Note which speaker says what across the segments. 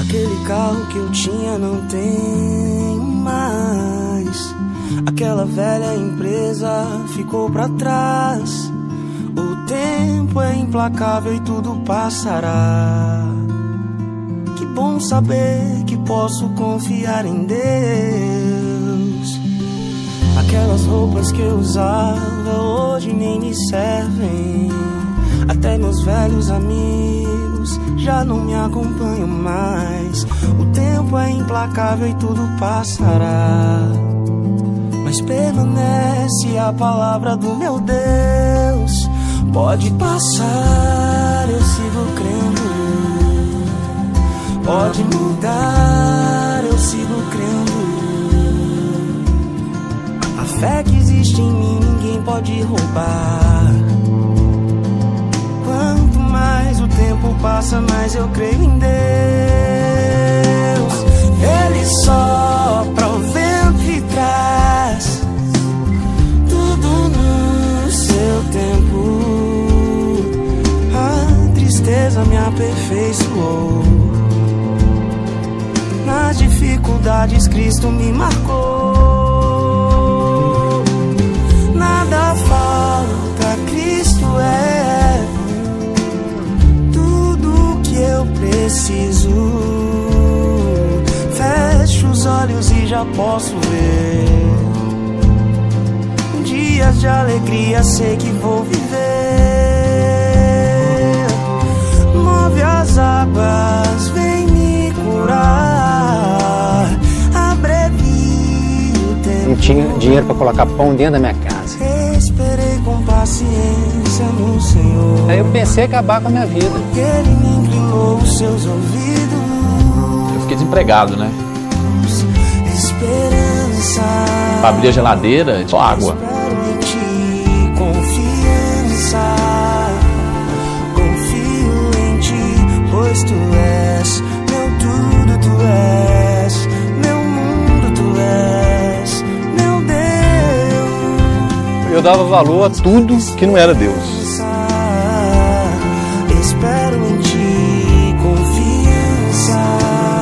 Speaker 1: Aquele carro que eu tinha não tem mais. Aquela velha empresa ficou pra trás. O tempo é implacável e tudo passará. Que bom saber que posso confiar em Deus. Aquelas roupas que eu usava hoje nem me servem. Até meus velhos amigos já não me acompanham mais. O tempo é implacável e tudo passará. Mas permanece a palavra do meu Deus. Pode passar, eu sigo crendo. Pode mudar, eu sigo crendo. Fé que existe em mim ninguém pode roubar. Quanto mais o tempo passa, mais eu creio em Deus. Ele sopra o vento e traz tudo no seu tempo. A tristeza me aperfeiçoou. Nas dificuldades, Cristo me marcou. Falta, Cristo é tudo que eu preciso. Fecho os olhos e já posso ver. Dias de alegria, sei que vou viver. Move as águas, vem me curar. Abrevie o tempo.
Speaker 2: Não tinha dinheiro para colocar pão dentro da minha casa.
Speaker 1: Paciência no Senhor.
Speaker 2: Aí eu pensei em acabar com a minha vida.
Speaker 1: Ele me inclinou os seus ouvidos.
Speaker 3: Eu fiquei desempregado, né?
Speaker 1: Esperança.
Speaker 3: Pra abrir a geladeira, só água.
Speaker 1: Espero em ti, confiança. Confio em ti, pois tu és meu tudo, tu és
Speaker 3: Eu dava valor a tudo que não era Deus.
Speaker 1: Espero em ti, confiança.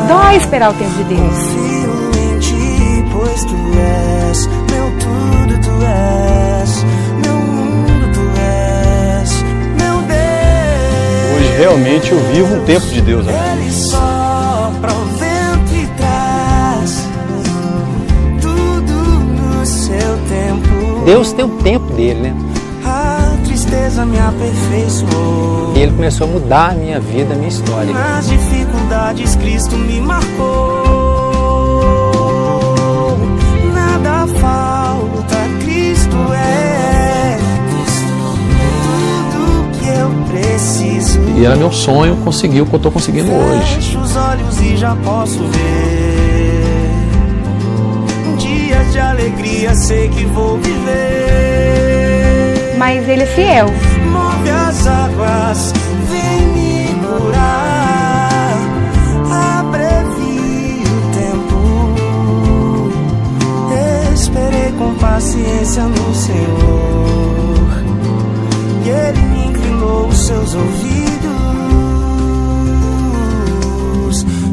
Speaker 4: Dói esperar o tempo de Deus.
Speaker 1: Confio em ti, pois tu és meu tudo, tu és meu mundo, tu és meu Deus.
Speaker 3: Hoje realmente eu vivo um tempo de Deus. Né?
Speaker 2: Deus tem o tempo dele, né?
Speaker 1: A tristeza me aperfeiçoou.
Speaker 2: E ele começou a mudar a minha vida, a minha história.
Speaker 1: Nas dificuldades, Cristo me marcou. Nada falta, Cristo é tudo que eu preciso.
Speaker 3: E era meu sonho conseguir o que eu tô conseguindo hoje.
Speaker 1: Fecho os olhos e já posso ver. De alegria, sei que vou viver.
Speaker 4: Mas ele é fiel.
Speaker 1: Move as águas, vem me curar. Abrevie o tempo. Esperei com paciência no Senhor. E Ele me inclinou os seus ouvidos.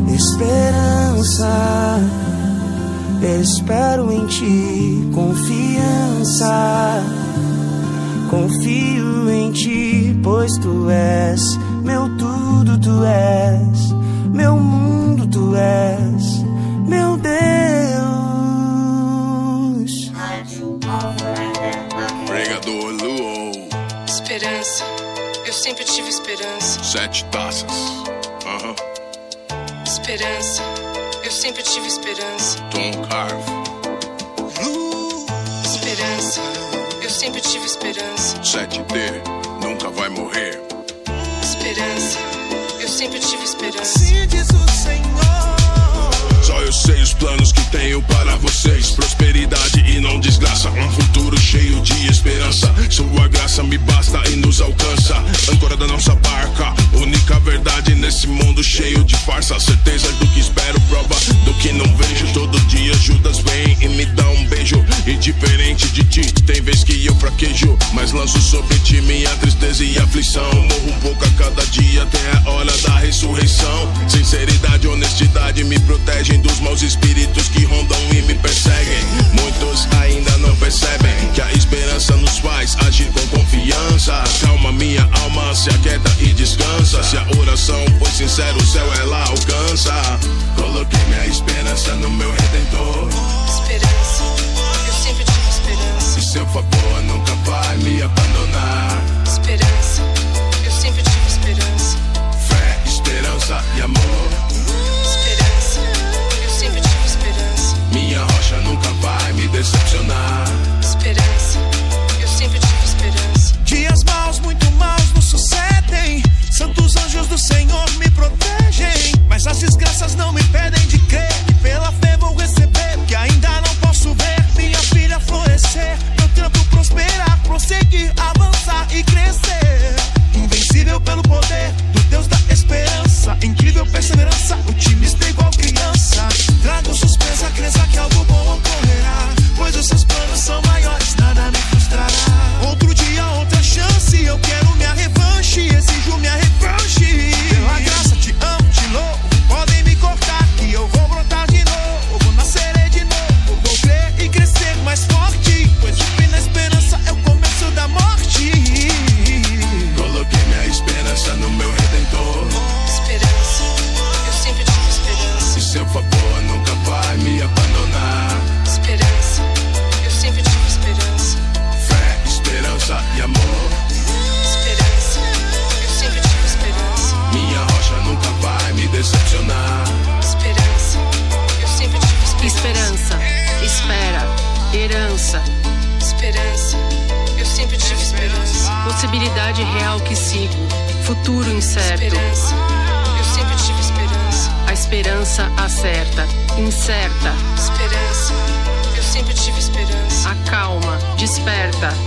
Speaker 1: Esperança. Espero em ti, confiança. Confio em ti, pois tu és meu tudo, tu és meu mundo, tu és meu Deus.
Speaker 5: Pregador Luou,
Speaker 6: Esperança. Eu sempre tive esperança.
Speaker 5: sete taças. Aham.
Speaker 6: Esperança. Eu sempre tive esperança.
Speaker 5: Tom Carve,
Speaker 6: Esperança. Eu sempre tive esperança.
Speaker 5: 7D, nunca vai morrer.
Speaker 6: Esperança. Eu sempre tive esperança.
Speaker 1: Assim diz o Senhor.
Speaker 5: Só eu sei os planos que tenho para vocês. Prosperidade e não desgraça. Um futuro cheio de esperança. Sua graça me basta e nos alcança. Âncora da nossa barca. Única verdade nesse mundo cheio de farsa. Certeza do que espero, prova do que não vejo. Todo dia Judas vem e me dá um beijo. E diferente de ti, tem vez que eu
Speaker 6: fraquejo, mas lanço sobre ti minha tristeza e aflição. Morro um pouco a cada dia até a hora da ressurreição. Sinceridade e honestidade me protegem dos maus espíritos que rondam e me perseguem. Muitos ainda não percebem que a esperança nos faz agir com confiança. Calma, minha alma se aquieta e descansa. Se a oração foi sincera, o céu ela alcança.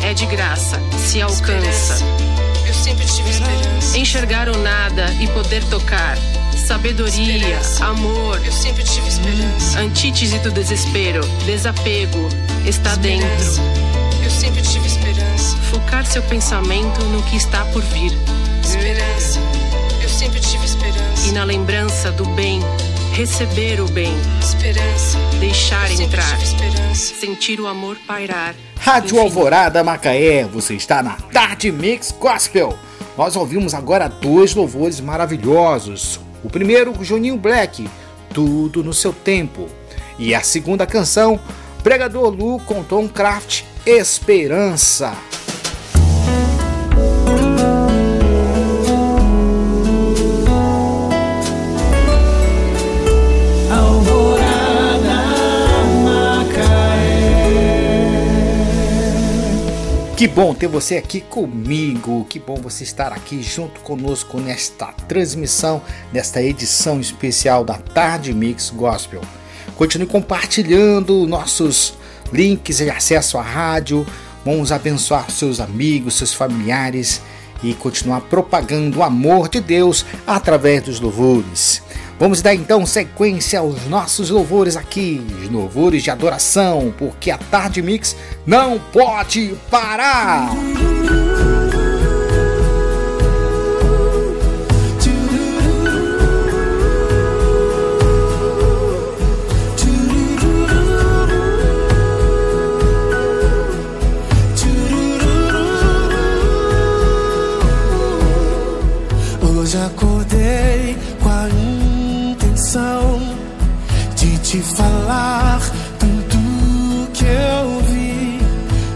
Speaker 7: É
Speaker 8: de graça, se alcança.
Speaker 9: Eu sempre tive esperança.
Speaker 8: Enxergar o nada e poder tocar, sabedoria,
Speaker 9: Esperança.
Speaker 8: amor,
Speaker 9: Eu sempre tive esperança.
Speaker 8: antítese do desespero, desapego, está dentro.
Speaker 9: Esperança, eu sempre tive esperança.
Speaker 8: Focar seu pensamento no que está por vir
Speaker 9: Esperança, eu sempre tive esperança.
Speaker 8: e na lembrança do bem, receber o bem,
Speaker 9: Esperança,
Speaker 8: deixar entrar,
Speaker 9: esperança.
Speaker 8: sentir o amor pairar.
Speaker 10: Rádio
Speaker 8: Enfim.
Speaker 10: Alvorada Macaé, você está na Tarde Mix Gospel. Nós ouvimos agora dois louvores maravilhosos. O primeiro, Juninho Black, Tudo no Seu Tempo. E a segunda canção, Pregador Lu com Tom Craft, Esperança. Que bom ter você aqui comigo. Que bom você estar aqui junto conosco nesta transmissão, nesta edição especial da Tarde Mix Gospel. Continue compartilhando nossos links de acesso à rádio. Vamos abençoar seus amigos, seus familiares e continuar propagando o amor de Deus através dos louvores. Vamos dar então sequência aos nossos louvores aqui, louvores de adoração, porque a Tarde Mix não pode parar.
Speaker 7: Te falar tudo que eu vi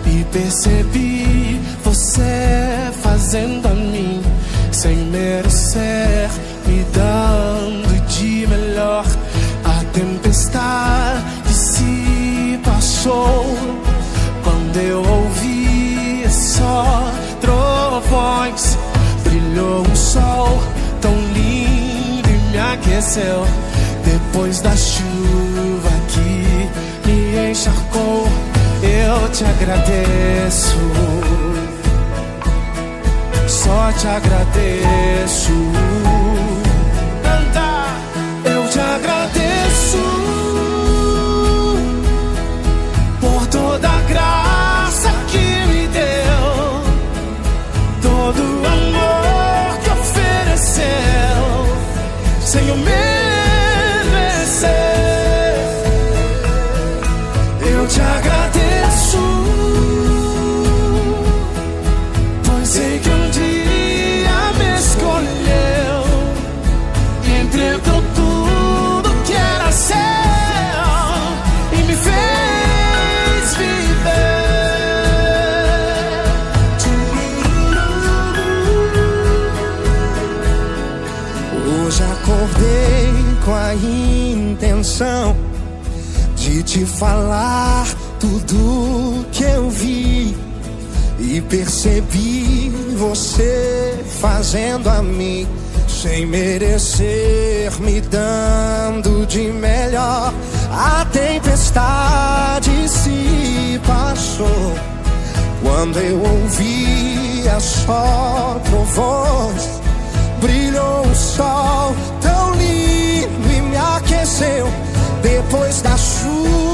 Speaker 7: e percebi você fazendo a mim sem merecer, me dando de melhor. A tempestade se passou quando eu ouvi só trovões. Brilhou um sol tão lindo e me aqueceu. Depois da chuva que me encharcou, eu te agradeço. Só te agradeço. de te falar tudo que eu vi e percebi você fazendo a mim sem merecer, me dando de melhor. A tempestade se passou quando eu ouvia só voz. Brilhou o sol tão lindo e me aqueceu depois da chuva.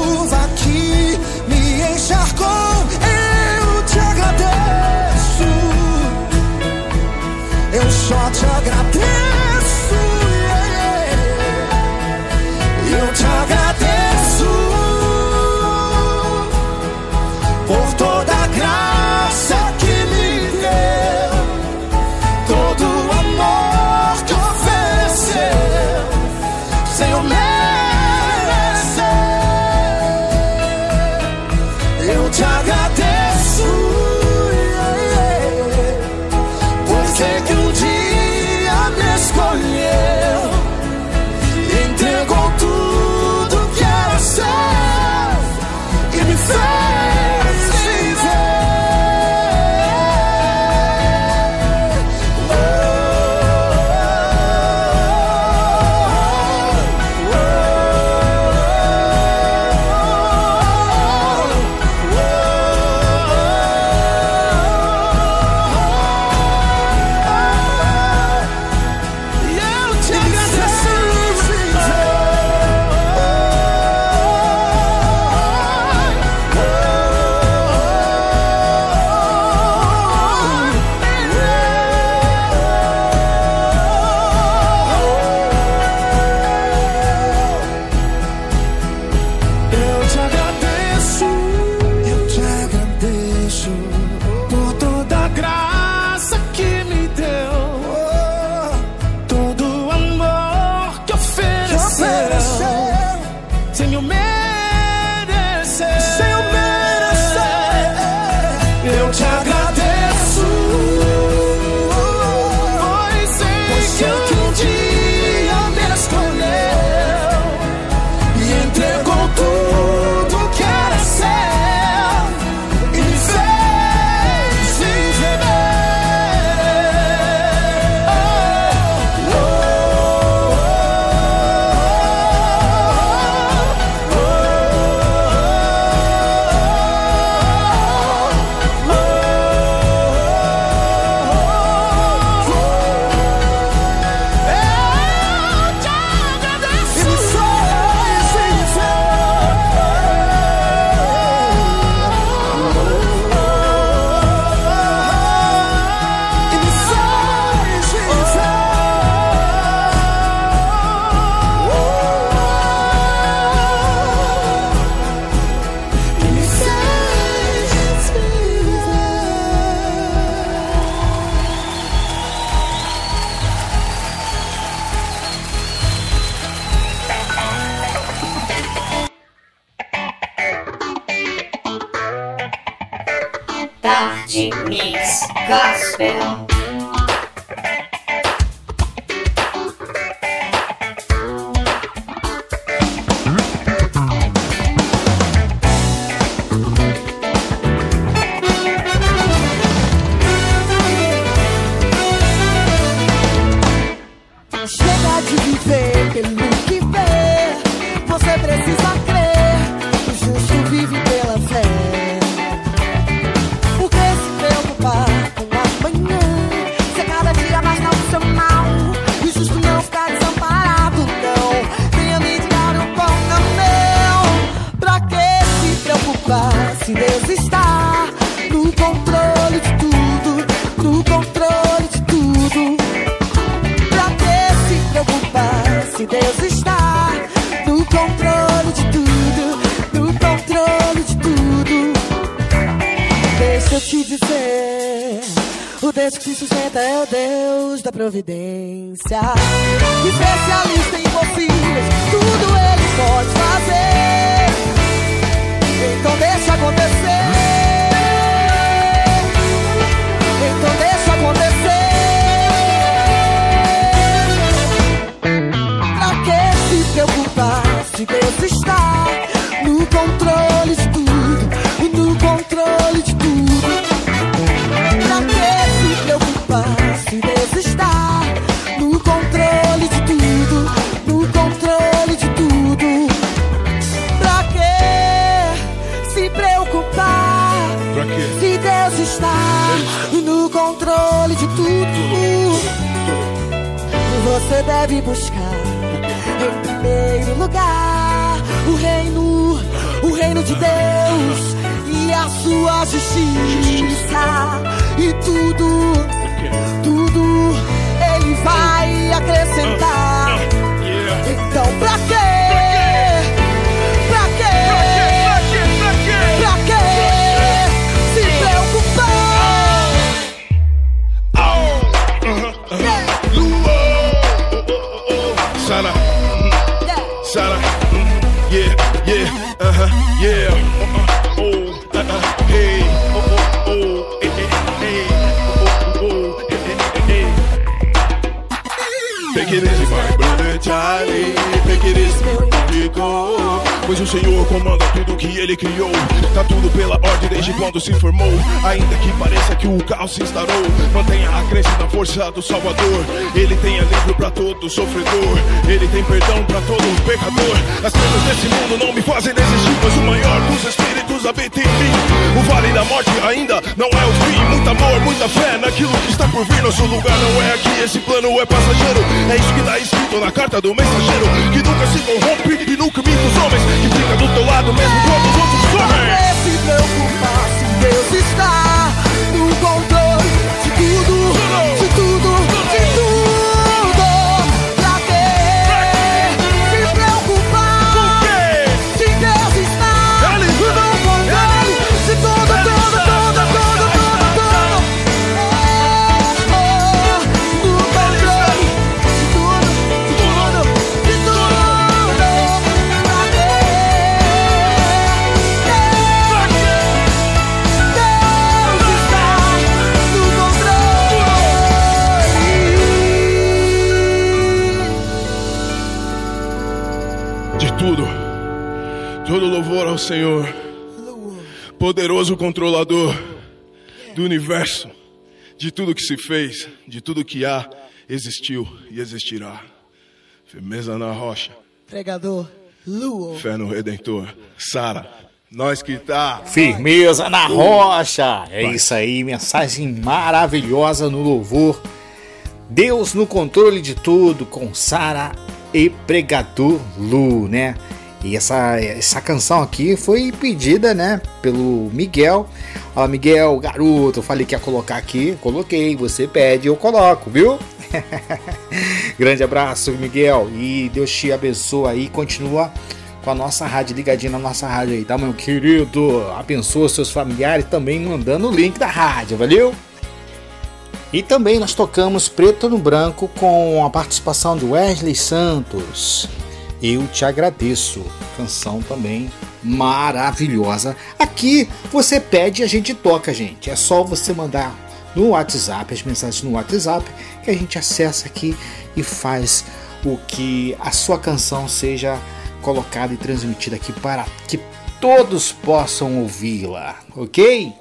Speaker 7: fail. É o Deus da providência, especialista em confins, tudo ele pode fazer.
Speaker 11: Deve buscar em primeiro lugar o reino, o reino de Deus e a sua justiça e tudo, tudo ele vai acrescentar. Então pra quê?
Speaker 12: Yeah, yeah, uh huh, yeah. Uh-uh, oh, hey. Oh, oh, oh, hey. Oh, oh, oh, Charlie. Pois o Senhor comanda tudo que ele criou. Tá tudo pela ordem desde quando se formou. Ainda que pareça que o caos se instaurou. Mantenha a crença na força do Salvador. Ele tem alívio pra todo sofredor. Ele tem perdão pra todo pecador. As coisas desse mundo não me fazem desistir. Pois o maior dos espíritos O vale da morte ainda não é o fim. Muito amor, muita fé naquilo que está por vir. Nosso lugar não é aqui, esse plano é passageiro. É isso que tá escrito na carta do mensageiro. Que nunca se corrompe e nunca imita os homens. Que fica do teu lado mesmo quando os outros correm.
Speaker 11: que se preocupar se Deus está
Speaker 12: poderoso controlador do universo, de tudo que se fez, de tudo que há, existiu e existirá. Firmeza na rocha,
Speaker 11: Pregador Luo.
Speaker 12: fé no Redentor. Sara, nós que tá.
Speaker 10: Firmeza na rocha. É isso aí, mensagem maravilhosa no louvor. Deus no controle de tudo com Sara e Pregador Lu, né? E essa, essa canção aqui foi pedida, né, pelo Miguel. Ó, Miguel, garoto, eu falei que ia colocar aqui, coloquei. Você pede, eu coloco, viu? Grande abraço, Miguel. E Deus te abençoe aí. Continua com a nossa rádio ligadinha na nossa rádio aí, tá, meu querido? Abençoa seus familiares também mandando o link da rádio, valeu? E também nós tocamos Preto no Branco com a participação do Wesley Santos. Eu te agradeço. Canção também maravilhosa. Aqui você pede e a gente toca, gente. É só você mandar no WhatsApp, as mensagens no WhatsApp, que a gente acessa aqui e faz o que a sua canção seja colocada e transmitida aqui para que todos possam ouvi-la, ok?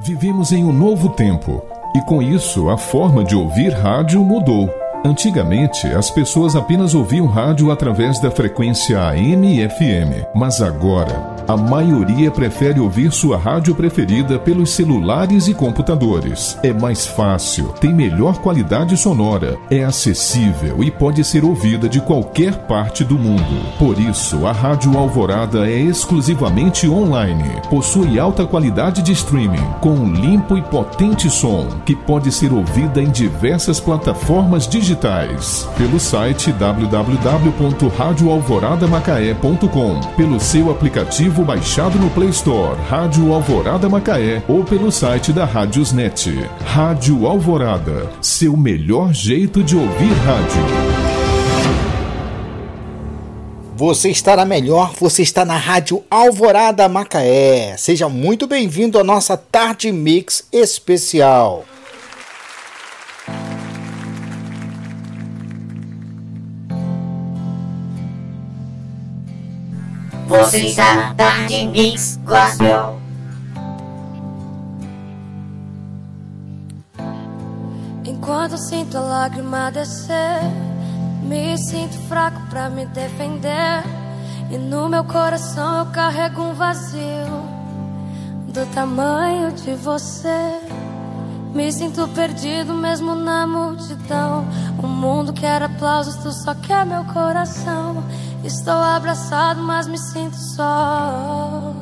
Speaker 13: Vivemos em um novo tempo e com isso a forma de ouvir rádio mudou. Antigamente, as pessoas apenas ouviam rádio através da frequência AM e FM, mas agora a maioria prefere ouvir sua rádio preferida pelos celulares e computadores. É mais fácil, tem melhor qualidade sonora, é acessível e pode ser ouvida de qualquer parte do mundo. Por isso, a Rádio Alvorada é exclusivamente online. Possui alta qualidade de streaming, com um limpo e potente som, que pode ser ouvida em diversas plataformas digitais. Pelo site www.radioalvoradamacaé.com, pelo seu aplicativo baixado no Play Store, Rádio Alvorada Macaé, ou pelo site da Rádiosnet. Rádio Alvorada, seu melhor jeito de ouvir rádio.
Speaker 10: Você está na melhor, você está na Rádio Alvorada Macaé. Seja muito bem-vindo à nossa Tarde Mix especial.
Speaker 14: Você está na Tarde Mix Gospel.
Speaker 15: Enquanto sinto a lágrima descer, me sinto fraco pra me defender. E no meu coração eu carrego um vazio. do tamanho de você. Me sinto perdido mesmo na multidão. O mundo quer aplausos, tu só quer meu coração. Estou abraçado, mas me sinto só.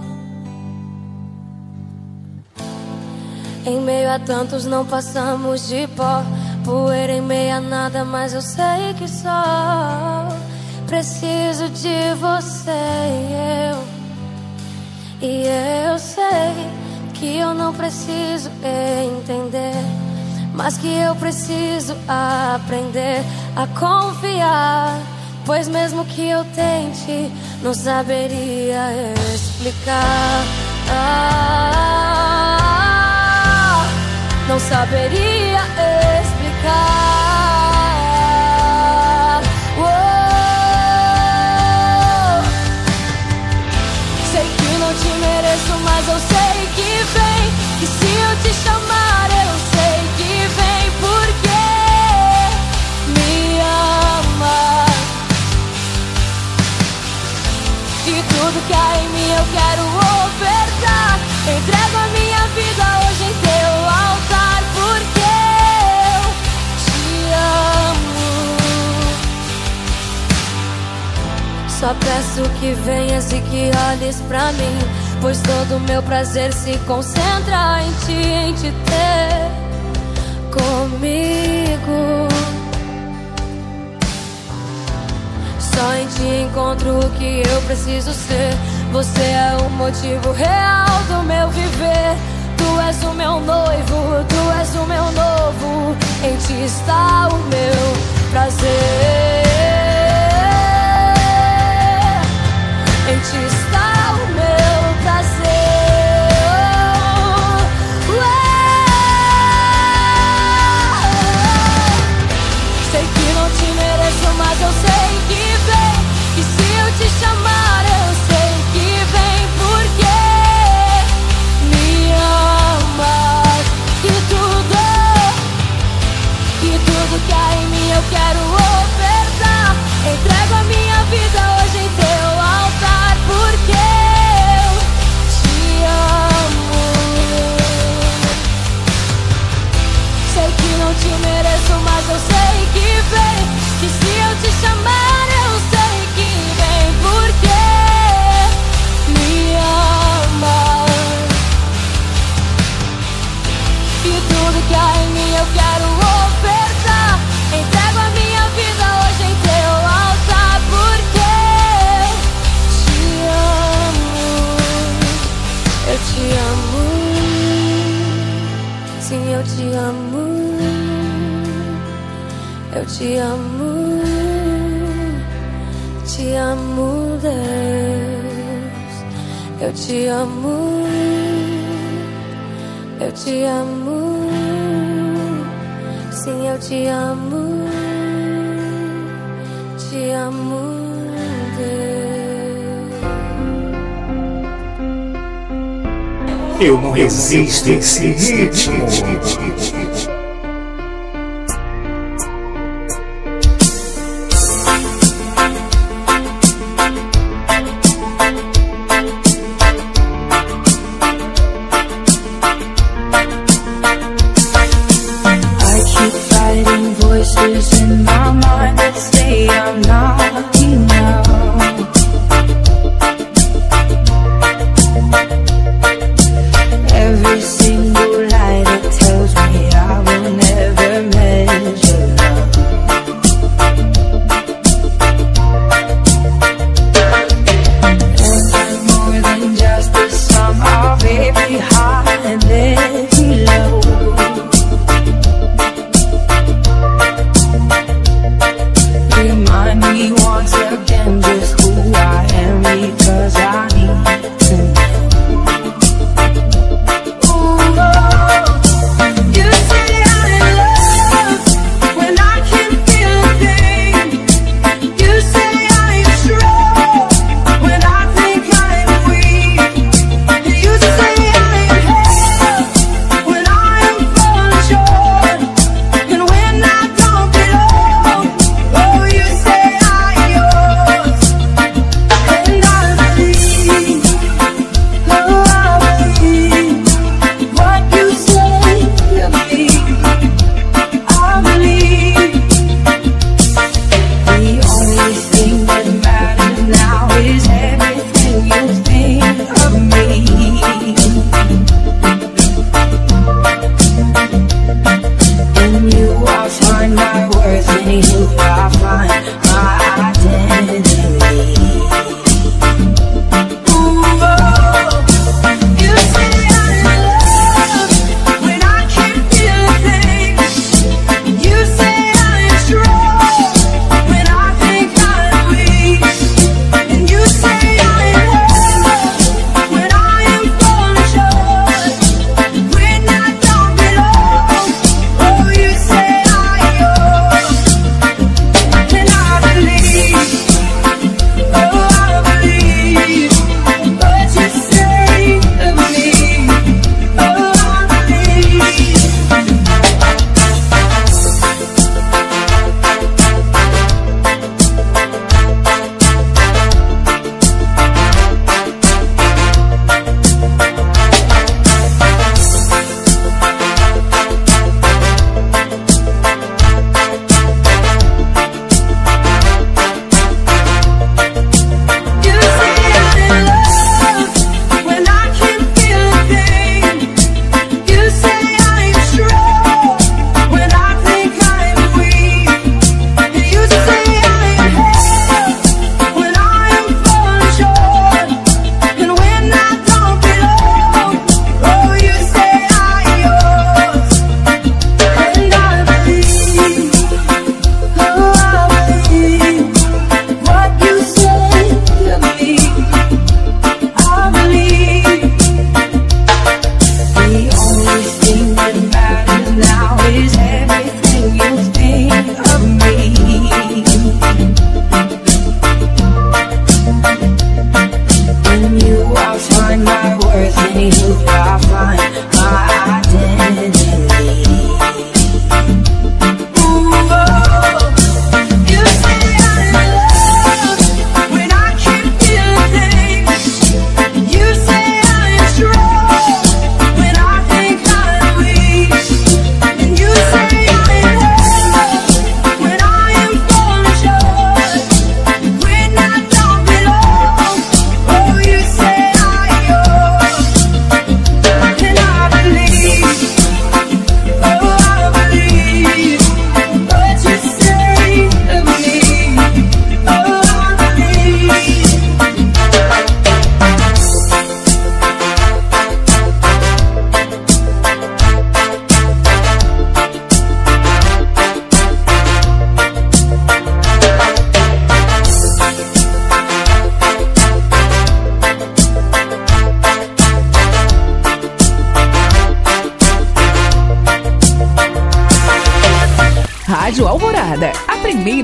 Speaker 15: Em meio a tantos não passamos de pó. Poeira em meio a nada, mas eu sei que só preciso de você e eu. E eu sei que eu não preciso entender, mas que eu preciso aprender a confiar. Pois mesmo que eu tente, não saberia explicar. Ah, não saberia explicar. Em mim eu quero ofertar. Entrego a minha vida hoje em teu altar porque eu te amo. Só peço que venhas e que olhes pra mim. Pois todo meu prazer se concentra em ti, em te ter comigo. Só em ti encontro o que eu preciso ser. Você é o motivo real do meu viver. Tu és o meu noivo, tu és o meu novo. Em ti está o meu prazer. Em ti está Te amo, Deus. Eu te amo. Eu te amo. Sim, eu te amo. Te amo, Deus.
Speaker 10: Eu não resisto a esse ritmo.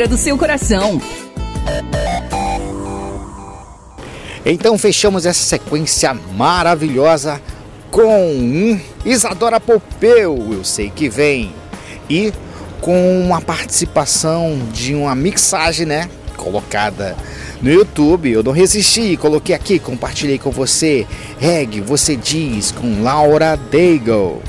Speaker 16: Do seu coração.
Speaker 10: Então fechamos essa sequência maravilhosa com Isadora Popeu, eu sei que vem, e com uma participação de uma mixagem, né? Colocada no YouTube. Eu não resisti, coloquei aqui, compartilhei com você. Reg, você diz com Laura Daigle.